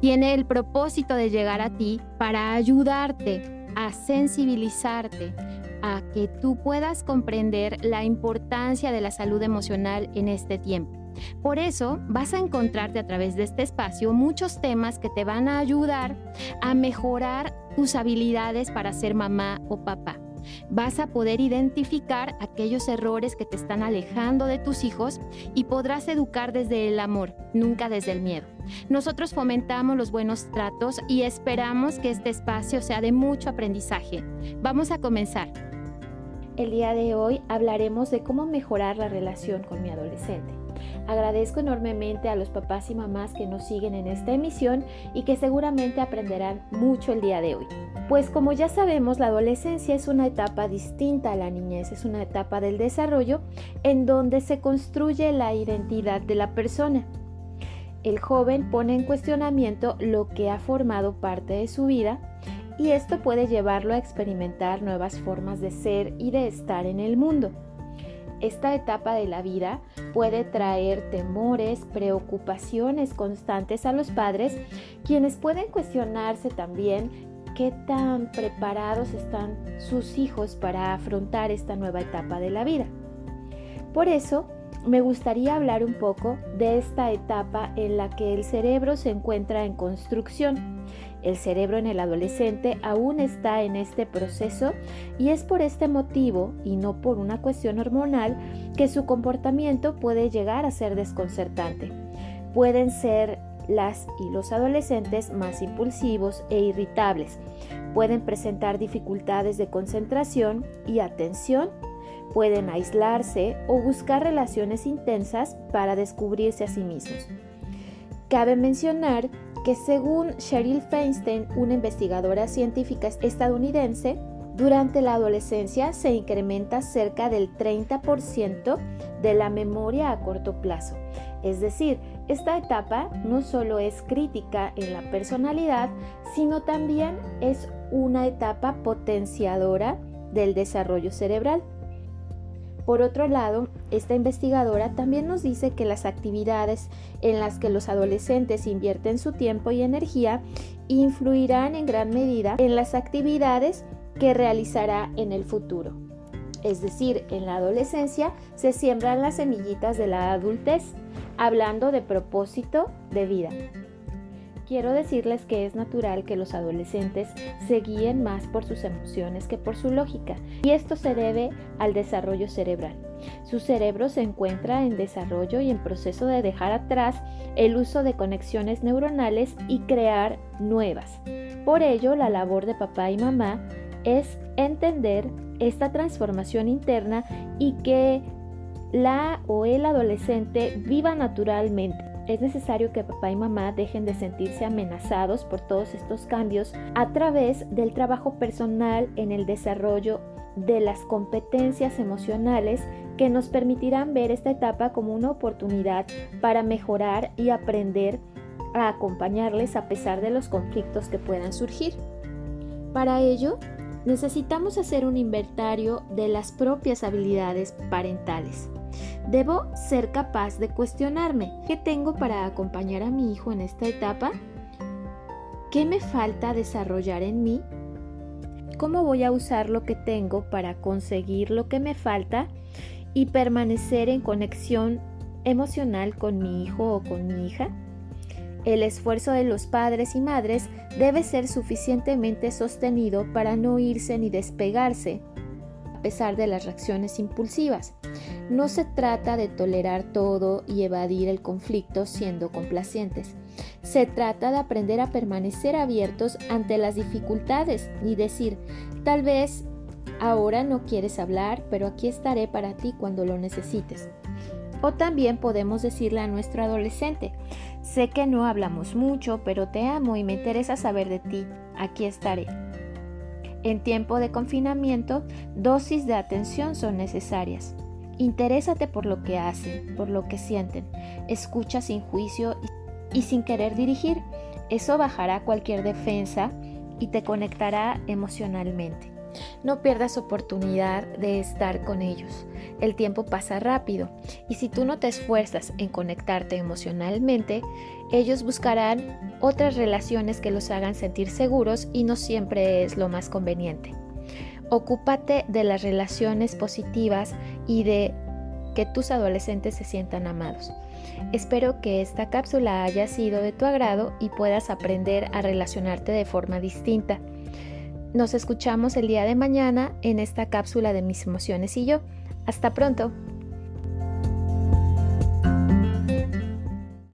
tiene el propósito de llegar a ti para ayudarte a sensibilizarte, a que tú puedas comprender la importancia de la salud emocional en este tiempo. Por eso vas a encontrarte a través de este espacio muchos temas que te van a ayudar a mejorar tus habilidades para ser mamá o papá vas a poder identificar aquellos errores que te están alejando de tus hijos y podrás educar desde el amor, nunca desde el miedo. Nosotros fomentamos los buenos tratos y esperamos que este espacio sea de mucho aprendizaje. Vamos a comenzar. El día de hoy hablaremos de cómo mejorar la relación con mi adolescente. Agradezco enormemente a los papás y mamás que nos siguen en esta emisión y que seguramente aprenderán mucho el día de hoy. Pues como ya sabemos, la adolescencia es una etapa distinta a la niñez, es una etapa del desarrollo en donde se construye la identidad de la persona. El joven pone en cuestionamiento lo que ha formado parte de su vida y esto puede llevarlo a experimentar nuevas formas de ser y de estar en el mundo. Esta etapa de la vida puede traer temores, preocupaciones constantes a los padres, quienes pueden cuestionarse también qué tan preparados están sus hijos para afrontar esta nueva etapa de la vida. Por eso, me gustaría hablar un poco de esta etapa en la que el cerebro se encuentra en construcción el cerebro en el adolescente aún está en este proceso y es por este motivo y no por una cuestión hormonal que su comportamiento puede llegar a ser desconcertante. Pueden ser las y los adolescentes más impulsivos e irritables. Pueden presentar dificultades de concentración y atención. Pueden aislarse o buscar relaciones intensas para descubrirse a sí mismos. Cabe mencionar que según Cheryl Feinstein, una investigadora científica estadounidense, durante la adolescencia se incrementa cerca del 30% de la memoria a corto plazo. Es decir, esta etapa no solo es crítica en la personalidad, sino también es una etapa potenciadora del desarrollo cerebral. Por otro lado, esta investigadora también nos dice que las actividades en las que los adolescentes invierten su tiempo y energía influirán en gran medida en las actividades que realizará en el futuro. Es decir, en la adolescencia se siembran las semillitas de la adultez, hablando de propósito de vida. Quiero decirles que es natural que los adolescentes se guíen más por sus emociones que por su lógica, y esto se debe al desarrollo cerebral. Su cerebro se encuentra en desarrollo y en proceso de dejar atrás el uso de conexiones neuronales y crear nuevas. Por ello, la labor de papá y mamá es entender esta transformación interna y que la o el adolescente viva naturalmente es necesario que papá y mamá dejen de sentirse amenazados por todos estos cambios a través del trabajo personal en el desarrollo de las competencias emocionales que nos permitirán ver esta etapa como una oportunidad para mejorar y aprender a acompañarles a pesar de los conflictos que puedan surgir. Para ello, necesitamos hacer un inventario de las propias habilidades parentales. Debo ser capaz de cuestionarme qué tengo para acompañar a mi hijo en esta etapa, qué me falta desarrollar en mí, cómo voy a usar lo que tengo para conseguir lo que me falta y permanecer en conexión emocional con mi hijo o con mi hija. El esfuerzo de los padres y madres debe ser suficientemente sostenido para no irse ni despegarse a pesar de las reacciones impulsivas. No se trata de tolerar todo y evadir el conflicto siendo complacientes. Se trata de aprender a permanecer abiertos ante las dificultades y decir, tal vez ahora no quieres hablar, pero aquí estaré para ti cuando lo necesites. O también podemos decirle a nuestro adolescente, sé que no hablamos mucho, pero te amo y me interesa saber de ti, aquí estaré. En tiempo de confinamiento, dosis de atención son necesarias. Interésate por lo que hacen, por lo que sienten. Escucha sin juicio y sin querer dirigir. Eso bajará cualquier defensa y te conectará emocionalmente. No pierdas oportunidad de estar con ellos. El tiempo pasa rápido y si tú no te esfuerzas en conectarte emocionalmente, ellos buscarán otras relaciones que los hagan sentir seguros y no siempre es lo más conveniente. Ocúpate de las relaciones positivas y de que tus adolescentes se sientan amados. Espero que esta cápsula haya sido de tu agrado y puedas aprender a relacionarte de forma distinta. Nos escuchamos el día de mañana en esta cápsula de mis emociones y yo. Hasta pronto.